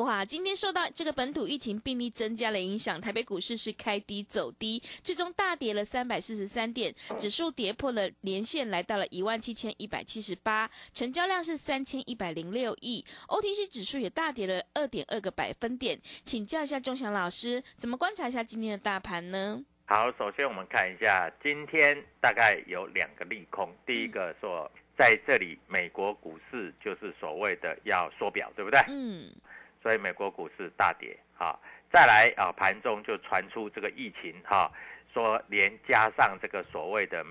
哇，今天受到这个本土疫情病例增加的影响，台北股市是开低走低，最终大跌了三百四十三点，指数跌破了连线，来到了一万七千一百七十八，成交量是三千一百零六亿，OTC 指数也大跌了二点二个百分点。请教一下钟祥老师，怎么观察一下今天的大盘呢？好，首先我们看一下今天大概有两个利空，第一个说在这里美国股市就是所谓的要缩表，对不对？嗯，所以美国股市大跌啊、再来啊，盘中就传出这个疫情哈、说连加上这个所谓的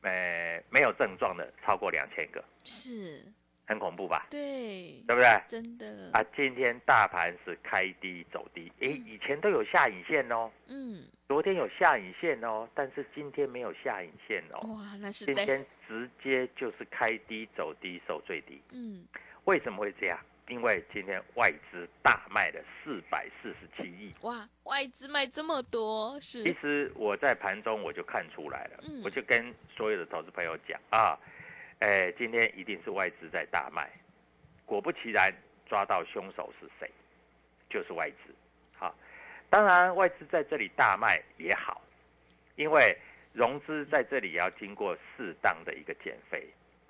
呃没有症状的超过两千个，是，很恐怖吧？对，对不对？真的，啊，今天大盘是开低走低，诶，以前都有下影线哦，嗯，昨天有下影线哦，但是今天没有下影线哦，哇，那是对，今天直接就是开低走低收最低，嗯，为什么会这样？因为今天外资大卖了四百四十七亿。哇，外资卖这么多是，其是，实我在盘中我就看出来了，嗯我就跟所有的投资朋友讲啊，哎，今天一定是外资在大卖。果不其然，抓到凶手是谁？就是外资。好，当然外资在这里大卖也好，因为融资在这里也要经过适当的一个减肥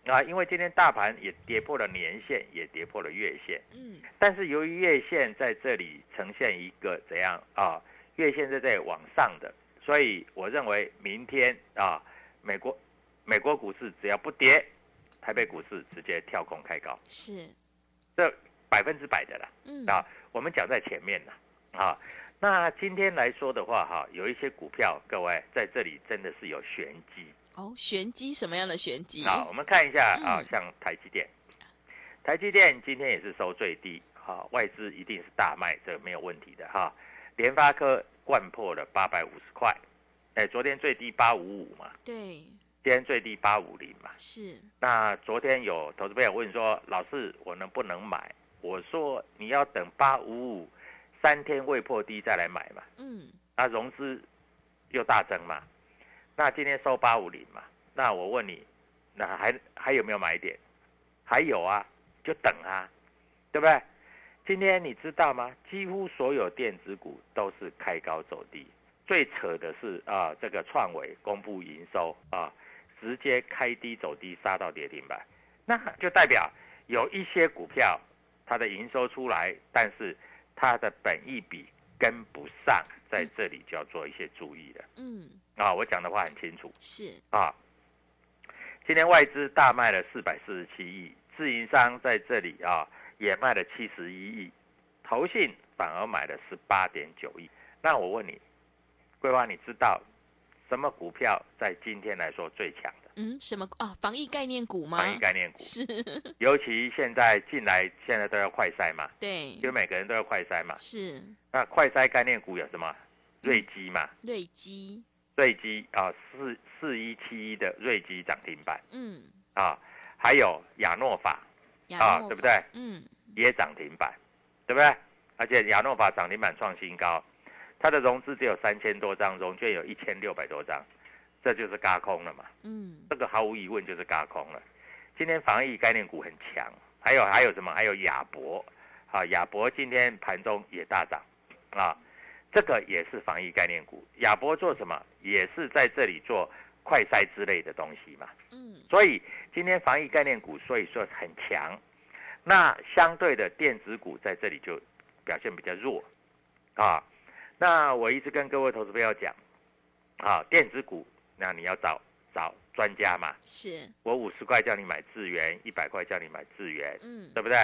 啊。因为今天大盘也跌破了年线，也跌破了月线。嗯，但是由于月线在这里呈现一个怎样啊？月线在这里往上的，所以我认为明天啊，美国美国股市只要不跌，台北股市直接跳空开高，是，这百分之百的啦嗯，啊！我们讲在前面了啊。那今天来说的话哈，有一些股票，各位在这里真的是有玄机哦，玄机什么样的玄机？好。我们看一下啊嗯，像台积电，台积电今天也是收最低，哈、外资一定是大卖，这个没有问题的哈。联发科灌破了八百五十块，哎，昨天最低八五五嘛，对，今天最低八五零嘛。是，那昨天有投资朋友问说，老师我能不能买？我说你要等八五五三天未破低再来买嘛。嗯，那融资又大增嘛，那今天收八五零嘛，那我问你，那还还有没有买点？还有啊，就等啊，对不对？今天你知道吗？几乎所有电子股都是开高走低，最扯的是啊，这个创维公布营收啊，直接开低走低，杀到跌停板，那就代表有一些股票它的营收出来，但是它的本益比跟不上，在这里就要做一些注意了嗯，啊！我讲的话很清楚是，啊。今天外资大卖了四百四十七亿，自营商在这里啊也卖了七十一亿，投信反而买了十八点九亿。那我问你，桂花，你知道什么股票在今天来说最强的？嗯，什么啊？防疫概念股吗？防疫概念股，是，尤其现在进来，现在都要快筛嘛，对。因，为每个人都要快筛嘛。是。那快筛概念股有什么？瑞基嘛，瑞基，瑞基啊，四四一七一的瑞基涨停板。嗯，啊，还有亚诺法。亚诺法啊对不对？嗯，也涨停板，对不对？而且亚诺法涨停板创新高，它的融资只有三千多张，融券有一千六百多张，这就是嘎空了嘛。嗯，这个毫无疑问就是嘎空了。今天防疫概念股很强，还有还有什么？还有亚博，啊，亚博今天盘中也大涨，啊，这个也是防疫概念股。亚博做什么？也是在这里做快筛之类的东西嘛。嗯，所以今天防疫概念股所以说很强，那相对的电子股在这里就表现比较弱，啊，那我一直跟各位投资朋友讲，啊，电子股那你要找找专家嘛，是，我五十块叫你买智源，一百块叫你买智源，嗯，对不对？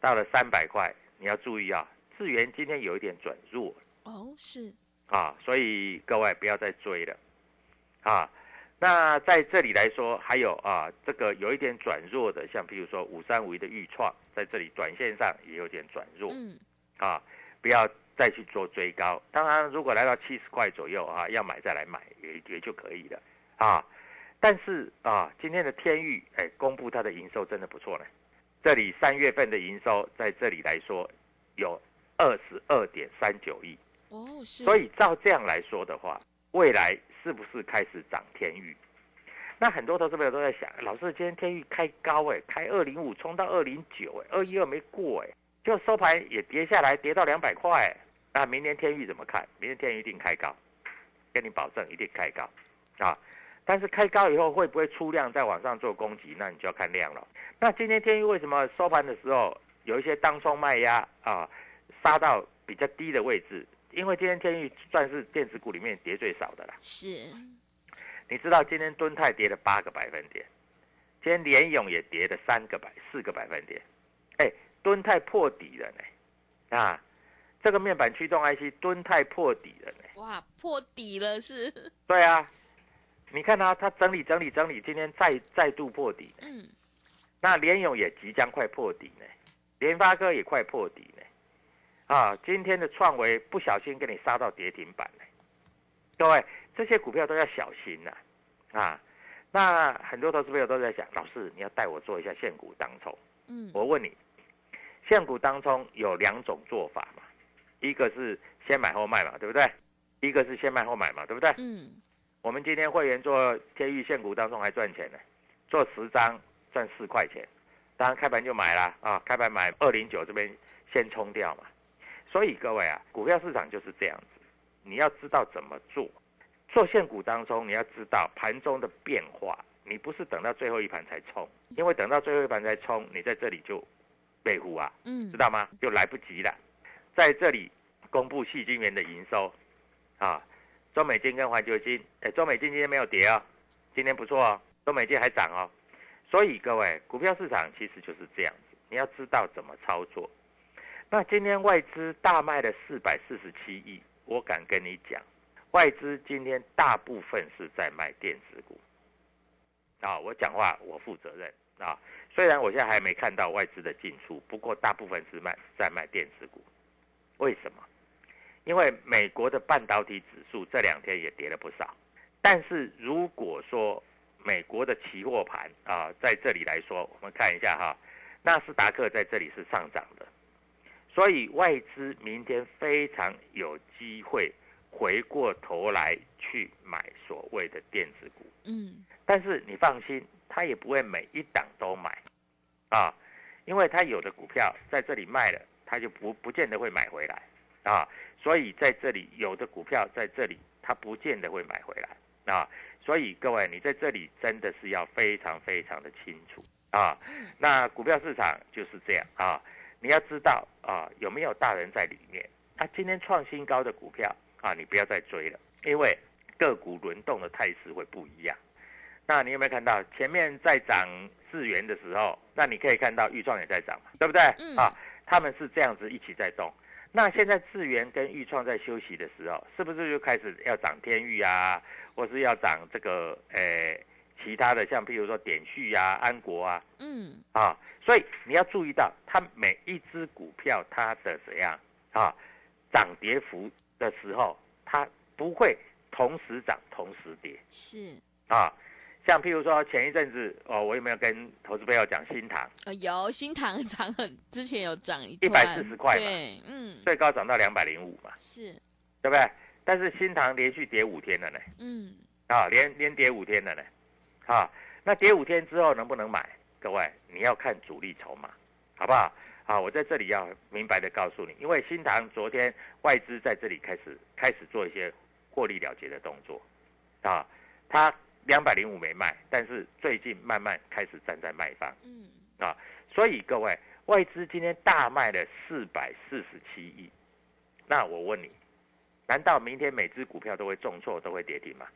到了三百块，你要注意啊，智源今天有一点转弱。哦，是，啊，所以各位不要再追了，啊。那在这里来说，还有啊，这个有一点转弱的，像譬如说五三五一的预创，在这里短线上也有点转弱。嗯，啊，不要再去做追高。当然，如果来到七十块左右啊，要买再来买也也就可以了啊。但是啊，今天的天域哎，公布它的营收真的不错呢。这里三月份的营收在这里来说有二十二点三九亿，哦，是，所以照这样来说的话，未来是不是开始涨天域？那很多投资朋友都在想，老师今天天域开高哎，开二零五冲到二零九哎，二一二没过哎，就收盘也跌下来，跌到两百块哎。那明天天域怎么看？明天天域一定开高，跟你保证一定开高啊！但是开高以后会不会出量再往上做攻击？那你就要看量了。那今天天域为什么收盘的时候有一些当冲卖压啊，杀到比较低的位置？因为今天天域算是电子股里面跌最少的啦。是，你知道今天敦泰跌了八个百分点，今天联勇也跌了三个百四个百分点，哎，敦泰破底了呢，啊，这个面板驱动 IC 敦泰破底了呢，哇，破底了，是，对啊，你看它它整理整理整理，今天再再度破底，嗯，那联勇也即将快破底呢，联发科也快破底呢，啊，今天的创维不小心给你杀到跌停板呢，各位这些股票都要小心呐、啊，那很多投资朋友都在想，老师你要带我做一下现股当冲，嗯，我问你，现股当中有两种做法嘛，一个是先买后卖嘛，对不对？一个是先卖后买嘛，对不对？嗯，我们今天会员做天域现股当中还赚钱呢，做十张赚四块钱，当然开盘就买啦啊，开盘买二零九这边先冲掉嘛。所以各位啊，股票市场就是这样子，你要知道怎么做。做现股当中，你要知道盘中的变化，你不是等到最后一盘才冲，因为等到最后一盘才冲，你在这里就被呼啊，嗯知，道吗？就来不及了。在这里公布细晶圆的营收，啊，中美金跟环球金，哎，中美金今天没有跌哦，今天不错哦，中美金还涨哦。所以各位，股票市场其实就是这样子，你要知道怎么操作。那今天外资大卖了四百四十七亿，我敢跟你讲，外资今天大部分是在卖电子股。啊，我讲话我负责任啊。虽然我现在还没看到外资的进出，不过大部分是卖在卖电子股。为什么？因为美国的半导体指数这两天也跌了不少，但是如果说美国的期货盘啊，在这里来说，我们看一下哈，纳斯达克在这里是上涨的，所以外资明天非常有机会回过头来去买所谓的电子股。嗯，但是你放心，他也不会每一档都买，啊，因为他有的股票在这里卖了，他就不不见得会买回来，啊，所以在这里有的股票在这里他不见得会买回来，啊，所以各位你在这里真的是要非常非常的清楚。啊，那股票市场就是这样。啊，你要知道啊有没有大人在里面，啊，今天创新高的股票啊，你不要再追了，因为个股轮动的态势会不一样。那你有没有看到前面在涨智元的时候，那你可以看到豫创也在涨嘛，对不对？嗯啊，他们是这样子一起在动。那现在智源跟豫创在休息的时候，是不是就开始要涨天域啊，或是要涨这个呃其他的像譬如说点旭啊、安国啊嗯，啊，所以你要注意到，它每一只股票它的怎样啊涨跌幅的时候，它不会同时涨同时跌是，啊。像譬如说前一阵子哦，我有没有跟投资朋友讲新塘呃，有新塘 涨很，之前有涨一一百四十块嘛对，嗯，最高涨到两百零五嘛，是，对不对？但是新塘连续跌五天了呢，嗯，啊，连连跌五天了呢，啊，那跌五天之后能不能买？各位你要看主力筹码，好不好？啊，我在这里要明白的告诉你，因为新塘昨天外资在这里开始开始做一些获利了结的动作，啊，它两百零五没卖，但是最近慢慢开始站在卖方，嗯，啊，所以各位外资今天大卖了四百四十七亿，那我问你，难道明天每只股票都会重挫都会跌停吗？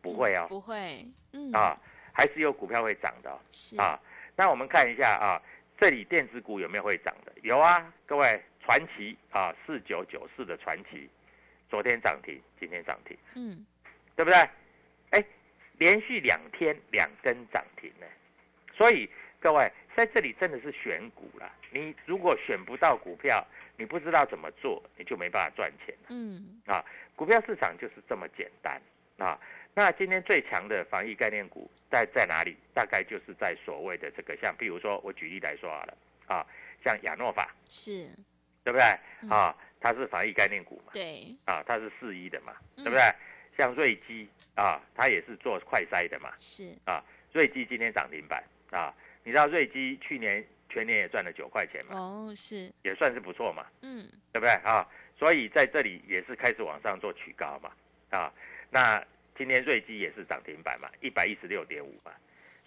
不会哦，不会，嗯，啊，还是有股票会涨的哦、是，啊。那我们看一下啊，这里电子股有没有会涨的？有啊，各位，传奇啊，四九九四的传奇，昨天涨停，今天涨停，嗯，对不对？哎，连续两天两根涨停呢，所以各位在这里真的是选股了。你如果选不到股票，你不知道怎么做，你就没办法赚钱了。嗯，啊，股票市场就是这么简单啊。那今天最强的防疫概念股在在哪里？大概就是在所谓的这个，像比如说我举例来说好了啊，像亚诺法，是，对不对？嗯啊，它是防疫概念股嘛，对，啊，它是四一的嘛，嗯对不对？像瑞基啊，它也是做快筛的嘛，是，啊，瑞基今天涨停板啊，你知道瑞基去年全年也赚了九块钱嘛，哦，是，也算是不错嘛，嗯，对不对啊？所以在这里也是开始往上做取高嘛，啊，那今天瑞基也是涨停板嘛，一百一十六点五嘛，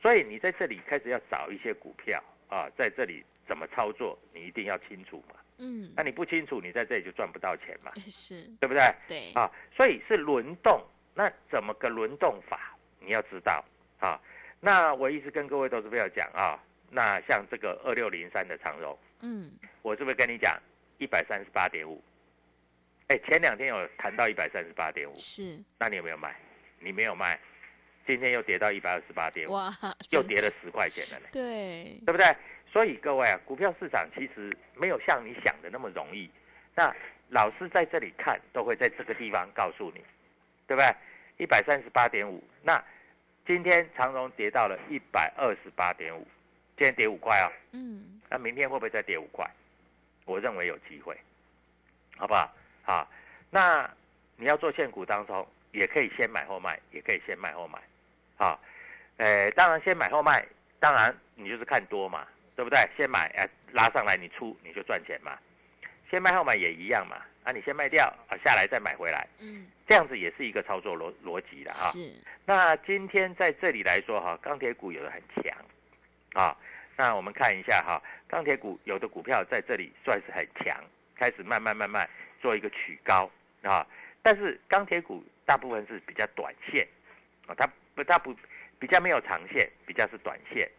所以你在这里开始要找一些股票啊，在这里怎么操作，你一定要清楚嘛。嗯，那你不清楚，你在这里就赚不到钱嘛，是，对不对？对，啊，所以是轮动，那怎么个轮动法？你要知道啊。那我一直跟各位投资朋友讲啊，那像这个二六零三的长荣，嗯，我是不是跟你讲一百三十八点五？哎，前两天有谈到一百三十八点五，是，那你有没有买？你没有卖，今天又跌到一百二十八点五，哇，又跌了十块钱了呢，对，对不对？所以各位啊，股票市场其实没有像你想的那么容易。那老师在这里看，都会在这个地方告诉你，对不对？一百三十八点五，那今天长荣跌到了一百二十八点五，今天跌五块啊、嗯，那明天会不会再跌五块？我认为有机会，好不好？好，那你要做现股当中，也可以先买后卖，也可以先卖后买，啊，呃，当然先买后卖，当然你就是看多嘛，对不对？先买，哎、拉上来你出你就赚钱嘛，先卖后买也一样嘛，啊，你先卖掉，啊，下来再买回来，嗯，这样子也是一个操作逻逻辑的哈。是，那今天在这里来说哈，钢铁股有的很强，啊，那我们看一下哈，钢铁股有的股票在这里算是很强，开始慢慢慢慢做一个取高。啊，但是钢铁股大部分是比较短线。啊，它不它不比较没有长线，比较是短线，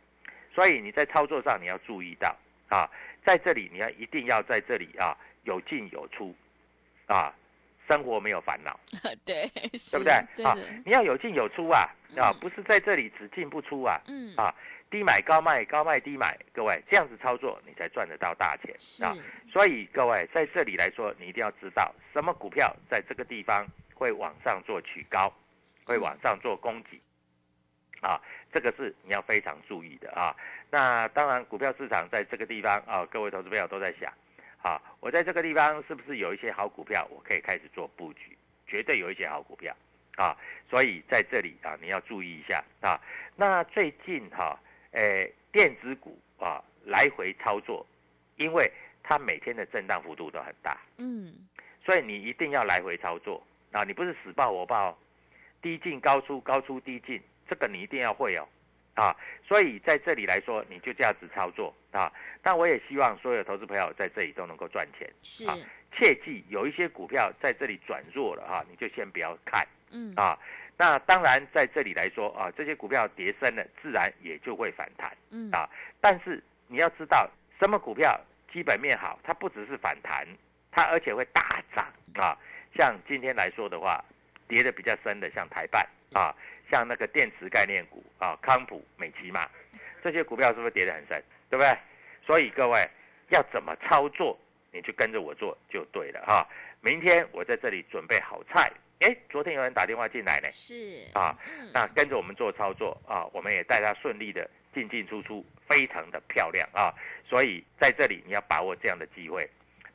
所以你在操作上你要注意到啊，在这里你要一定要在这里啊有进有出啊，生活没有烦恼。对，对对不对？啊，你要有进有出啊，啊嗯，不是在这里只进不出啊，嗯，啊低买高卖，高卖低买，各位这样子操作，你才赚得到大钱，啊。所以各位在这里来说，你一定要知道什么股票在这个地方会往上做取高，会往上做供给，啊，这个是你要非常注意的啊。那当然，股票市场在这个地方啊，各位投资朋友都在想，啊，我在这个地方是不是有一些好股票，我可以开始做布局？绝对有一些好股票啊，所以在这里啊，你要注意一下啊。那最近哈、诶、电子股啊来回操作，因为它每天的震荡幅度都很大，嗯，所以你一定要来回操作啊！你不是死抱我抱哦，低进高出，高出低进，这个你一定要会哦啊！所以在这里来说，你就这样子操作啊。但我也希望所有投资朋友在这里都能够赚钱，是，啊切记有一些股票在这里转弱了哈、你就先不要看嗯，啊。那当然在这里来说啊，这些股票跌深了，自然也就会反弹。嗯，啊但是你要知道，什么股票基本面好，它不只是反弹，它而且会大涨啊。像今天来说的话，跌的比较深的，像台办啊，像那个电池概念股啊，康普、美奇嘛这些股票是不是跌得很深？对不对？所以各位要怎么操作，你就跟着我做就对了哈。明天我在这里准备好菜。哎，昨天有人打电话进来呢，是啊，那跟着我们做操作啊，我们也带他顺利的进进出出，非常的漂亮啊。所以在这里你要把握这样的机会。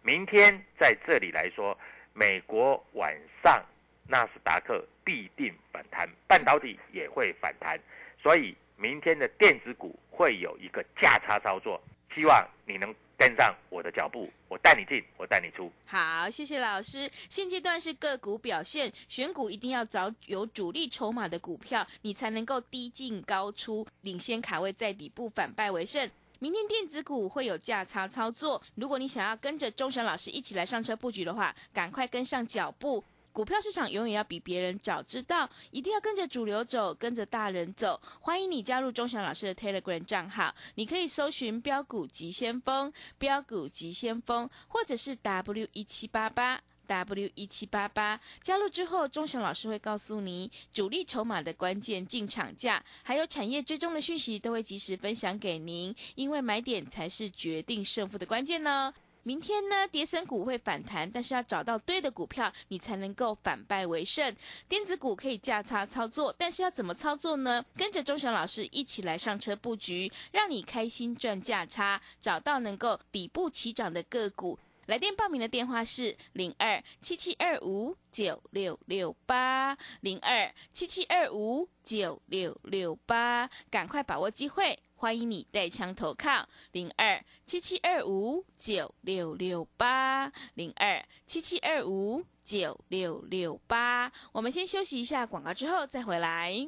明天在这里来说，美国晚上纳斯达克必定反弹，半导体也会反弹，所以明天的电子股会有一个价差操作，希望你能。跟上我的脚步，我带你进，我带你出。好，谢谢老师。现阶段是个股表现，选股一定要找有主力筹码的股票，你才能够低进高出，领先卡位在底部，反败为胜。明天电子股会有价差操作，如果你想要跟着钟祥老师一起来上车布局的话，赶快跟上脚步。股票市场永远要比别人早知道，一定要跟着主流走，跟着大人走。欢迎你加入钟祥老师的 Telegram 账号，你可以搜寻“标股急先锋”、“标股急先锋”，或者是 W 一七八八 W 一七八八。加入之后，钟祥老师会告诉你主力筹码的关键进场价，还有产业追踪的讯息，都会及时分享给您。因为买点才是决定胜负的关键呢。明天呢，跌升股会反弹，但是要找到对的股票，你才能够反败为胜。电子股可以价差操作，但是要怎么操作呢？跟着钟祥老师一起来上车布局，让你开心赚价差，找到能够底部起涨的个股。来电报名的电话是零二七七二五九六六八零二七七二五九六六八，赶快把握机会。欢迎你带枪投靠零二七七二五九六六八零二七七二五九六六八。我们先休息一下广告，之后再回来。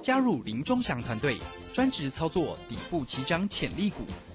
加入林中祥团队，专职操作底部起涨潜力股，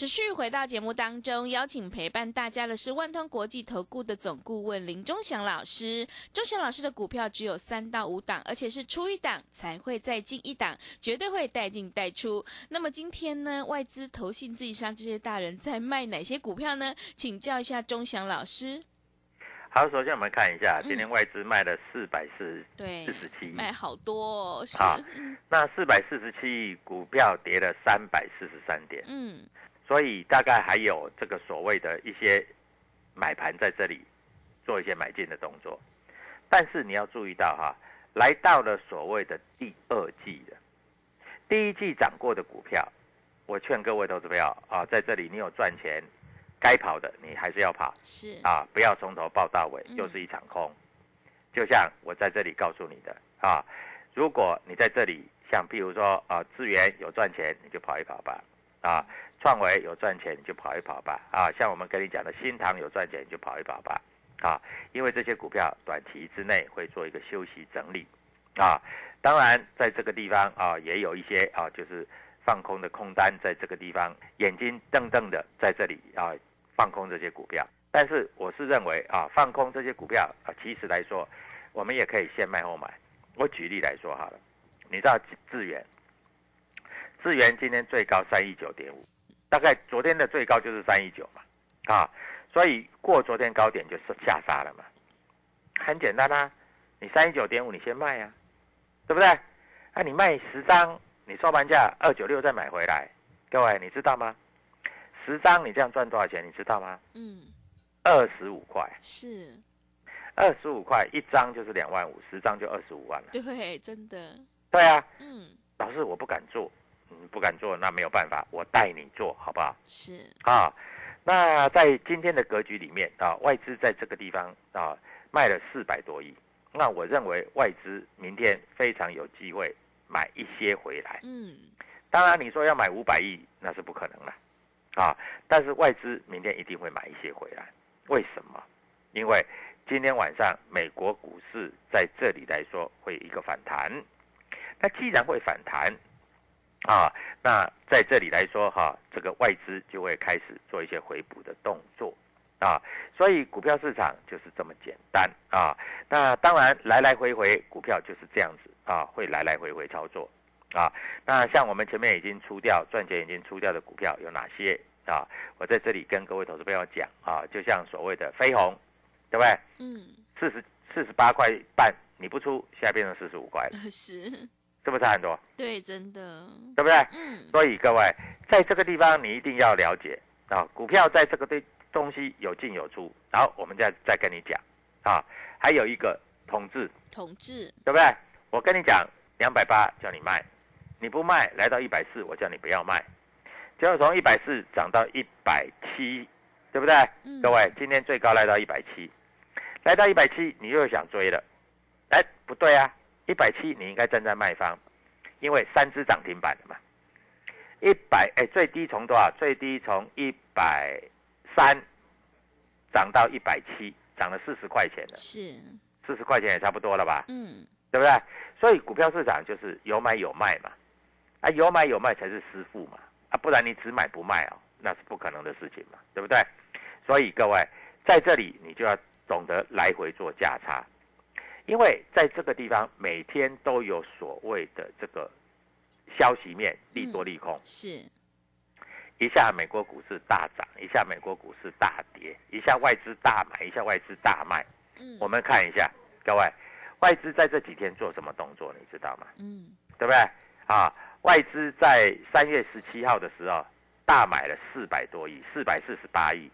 持续回到节目当中，邀请陪伴大家的是万通国际投顾的总顾问林忠祥老师。忠祥老师的股票只有三到五档，而且是出一档才会再进一档，绝对会带进带出。那么今天呢，外资、投信、自己上这些大人在卖哪些股票呢？请教一下忠祥老师。好，首先我们看一下，今天外资卖了四百四对四十七亿，卖好多。哦好，那四百四十七亿股票跌了三百四十三点。嗯。所以大概还有这个所谓的一些买盘在这里做一些买进的动作，但是你要注意到哈，来到了所谓的第二季的，第一季涨过的股票，我劝各位投资票啊，在这里你有赚钱，该跑的你还是要跑，是。啊，不要从头报到尾，又是一场空。就像我在这里告诉你的啊，如果你在这里像譬如说啊，资源有赚钱，你就跑一跑吧，啊。创维有赚钱你就跑一跑吧，啊，像我们跟你讲的新塘有赚钱你就跑一跑吧，啊，因为这些股票短期之内会做一个休息整理，啊，当然在这个地方啊也有一些啊就是放空的空单在这个地方眼睛瞪瞪的在这里啊放空这些股票，但是我是认为啊放空这些股票啊其实来说我们也可以先卖后买，我举例来说好了，你知道智源，智源今天最高三一九点五。大概昨天的最高就是三一九嘛，啊，所以过昨天高点就是下杀了嘛，很简单啊，你三一九点五你先卖呀，对不对？啊你卖十张，你收盘价二九六再买回来，各位你知道吗？十张你这样赚多少钱？你知道吗？嗯，二十五块。是，二十五块一张就是两万五，十张就二十五万了。对，真的。对啊。嗯。老师，我不敢做。你不敢做，那没有办法，我带你做好不好？是啊，那在今天的格局里面啊，外资在这个地方啊卖了四百多亿，那我认为外资明天非常有机会买一些回来。嗯，当然你说要买五百亿那是不可能了，啊，但是外资明天一定会买一些回来。为什么？因为今天晚上美国股市在这里来说会一个反弹，那既然会反弹。啊，那在这里来说哈，这个外资就会开始做一些回补的动作啊，所以股票市场就是这么简单啊。那当然来来回回股票就是这样子啊，会来来回回操作啊。那像我们前面已经出掉赚钱已经出掉的股票有哪些啊？我在这里跟各位投资朋友讲啊，就像所谓的飞鸿，对不对？嗯，四十四十八块半你不出，现在变成四十五块了，是，是不是差很多？对，真的，对不对？嗯，所以各位在这个地方你一定要了解啊，股票在这个对东西有进有出，然后我们再再跟你讲啊，还有一个统治，同志，对不对？我跟你讲，两百八叫你卖，你不卖，来到一百四，我叫你不要卖，结果从一百四涨到一百七，对不对？嗯各位，今天最高来到一百七，来到一百七，你又想追了，哎，不对啊，一百七你应该站在卖方，因为三只涨停板的嘛，一百哎最低从多少？最低从一百三涨到一百七，涨了四十块钱了，是，四十块钱也差不多了吧？嗯，对不对？所以股票市场就是有买有卖嘛，啊，有买有卖才是师傅嘛，啊，不然你只买不卖哦，那是不可能的事情嘛，对不对？所以各位在这里你就要懂得来回做价差，因为在这个地方每天都有所谓的这个消息面利多利空，是，一下美国股市大涨，一下美国股市大跌，一下外资大买，一下外资大卖。嗯，我们看一下，各位，外资在这几天做什么动作，你知道吗？嗯，对不对？啊，外资在三月十七号的时候大买了四百多亿，四百四十八亿，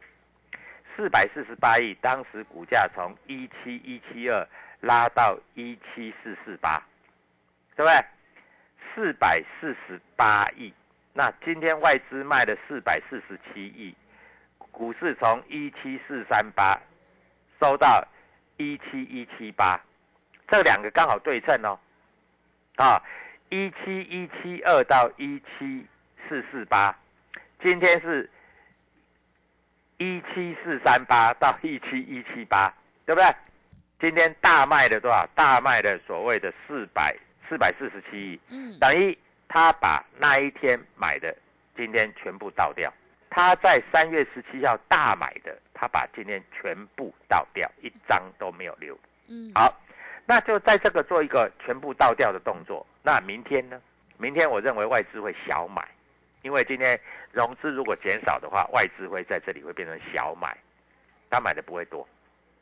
四百四十八亿，当时股价从一七一七二拉到一七四四八，对不对？四百四十八亿，那今天外资卖了四百四十七亿，股市从一七四三八收到一七一七八，这两个刚好对称哦，啊，一七一七二到一七四四八，今天是一七四三八到一七一七八，对不对？今天大卖的多少？大卖的所谓的四百四百四十七亿，嗯，等于他把那一天买的今天全部倒掉。他在三月十七号大买的，他把今天全部倒掉，一张都没有留。嗯，好，那就在这个做一个全部倒掉的动作。那明天呢？明天我认为外资会小买，因为今天融资如果减少的话，外资会在这里会变成小买，他买的不会多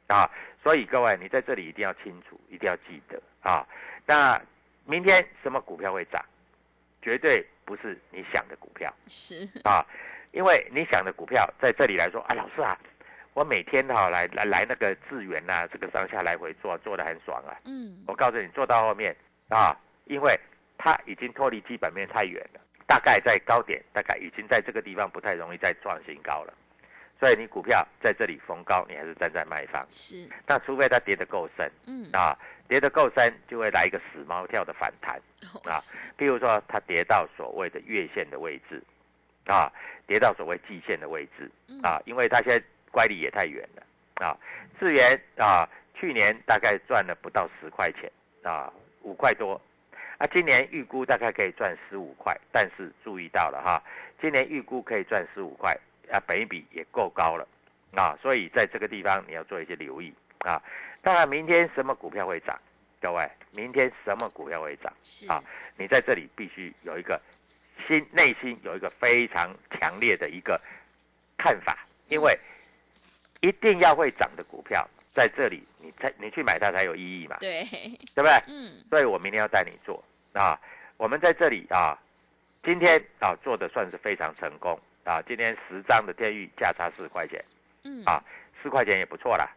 啊。所以各位，你在这里一定要清楚，一定要记得啊。那明天什么股票会涨？绝对不是你想的股票是，啊，因为你想的股票在这里来说，啊，老师啊，我每天哈、来来来那个智源呐、这个上下来回做，做的很爽啊。嗯，我告诉你，做到后面啊，因为它已经脱离基本面太远了，大概在高点，大概已经在这个地方不太容易再创新高了。所以你股票在这里逢高，你还是站在卖方。是，那除非它跌得够深嗯，啊，跌得够深，就会来一个死猫跳的反弹。啊譬如说，它跌到所谓的月线的位置，啊，跌到所谓季线的位置，嗯啊，因为它现在乖离也太远了，啊，智源啊，去年大概赚了不到十块钱，啊，五块多，啊，今年预估大概可以赚十五块，但是注意到了哈，今年预估可以赚十五块，啊，本益比也够高了，啊，所以在这个地方你要做一些留意啊。当然，明天什么股票会涨？各位，明天什么股票会涨？是，好你在这里必须有一个心内心有一个非常强烈的一个看法，因为一定要会涨的股票，在这里你才你去买它才有意义嘛，对，对不对？嗯，所以我明天要带你做啊，我们在这里啊，今天啊做的算是非常成功啊，今天十张的天域价差四块钱，嗯，啊四块钱也不错啦，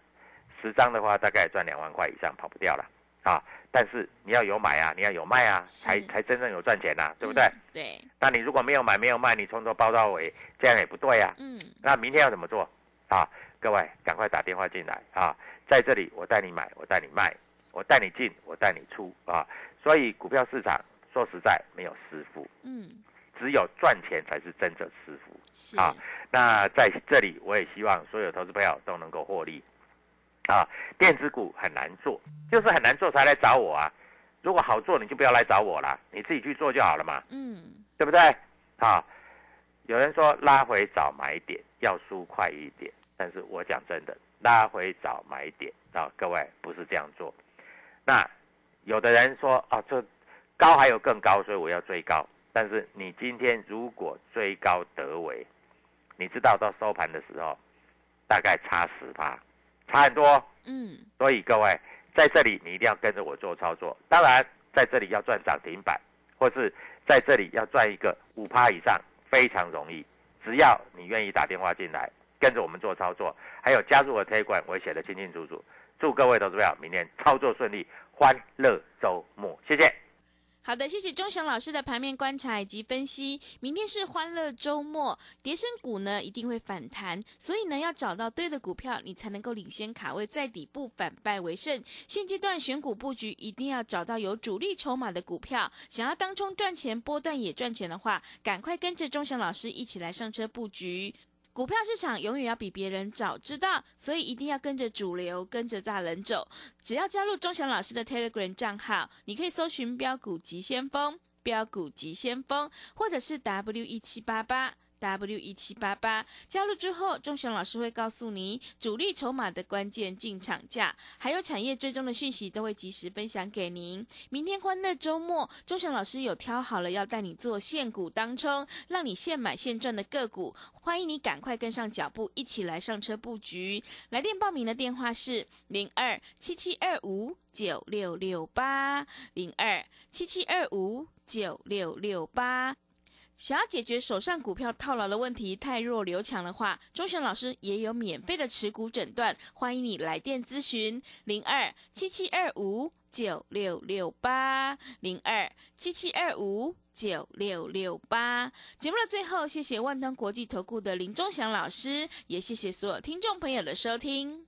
十张的话大概赚两万块以上，跑不掉了啊。但是你要有买啊，你要有卖啊，才才真正有赚钱呐、对不对？嗯？对，那你如果没有买没有卖，你从头包到尾，这样也不对啊。嗯，那明天要怎么做啊？各位赶快打电话进来啊！在这里我带你买，我带你卖，我带你进，我带你出啊！所以股票市场说实在没有师傅，嗯，只有赚钱才是真正师傅。是，啊那在这里，我也希望所有投资朋友都能够获利。啊，电子股很难做，就是很难做才来找我啊。如果好做，你就不要来找我啦，你自己去做就好了嘛，嗯，对不对？啊，有人说拉回找买点要输快一点，但是我讲真的，拉回找买点啊，各位不是这样做。那有的人说啊，这高还有更高，所以我要追高。但是你今天如果追高得为，你知道到收盘的时候大概差十趴，差很多。嗯，所以各位在这里你一定要跟着我做操作。当然在这里要赚涨停板，或是在这里要赚一个五趴以上，非常容易。只要你愿意打电话进来，跟着我们做操作，还有加入我推广，我写的清清楚楚。祝各位投资友明天操作顺利，欢乐周末，谢谢。好的，谢谢钟祥老师的盘面观察以及分析。明天是欢乐周末，叠升股呢一定会反弹，所以呢要找到对的股票，你才能够领先卡位，在底部反败为胜。现阶段选股布局一定要找到有主力筹码的股票，想要当冲赚钱、波段也赚钱的话，赶快跟着钟祥老师一起来上车布局。股票市场永远要比别人早知道，所以一定要跟着主流，跟着大人走。只要加入钟祥老师的 Telegram 账号，你可以搜寻“标股急先锋”、“标股急先锋”，或者是 W 一七八八。W 一七八八加入之后，钟祥老师会告诉你主力筹码的关键进场价，还有产业追踪的讯息都会及时分享给您。明天欢乐周末，钟祥老师有挑好了要带你做现股当冲，让你现买现赚的个股，欢迎你赶快跟上脚步，一起来上车布局。来电报名的电话是零二七七二五九六六八零二七七二五九六六八。想要解决手上股票套牢的问题，太弱留强的话，钟祥老师也有免费的持股诊断，欢迎你来电咨询零二七七二五九六六八零二七七二五九六六八。节目的最后，谢谢万通国际投顾的林钟祥老师，也谢谢所有听众朋友的收听。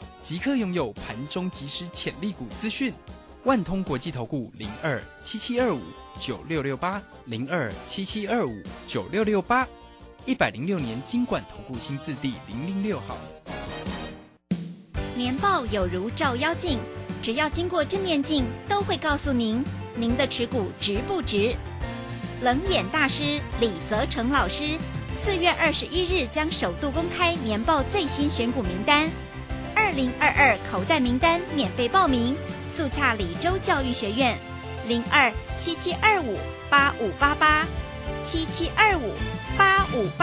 即刻拥有盘中即时潜力股资讯，万通国际投顾零二七七二五九六六八零二七七二五九六六八，一百零六年经管投顾新字第零零六号。年报有如照妖镜，只要经过正面镜，都会告诉您您的持股值不值。冷眼大师李泽成老师，四月二十一日将首度公开年报最新选股名单。二零二二口袋名单免费报名，速洽李州教育学院，零二七七二五八五八八七七二五八五八。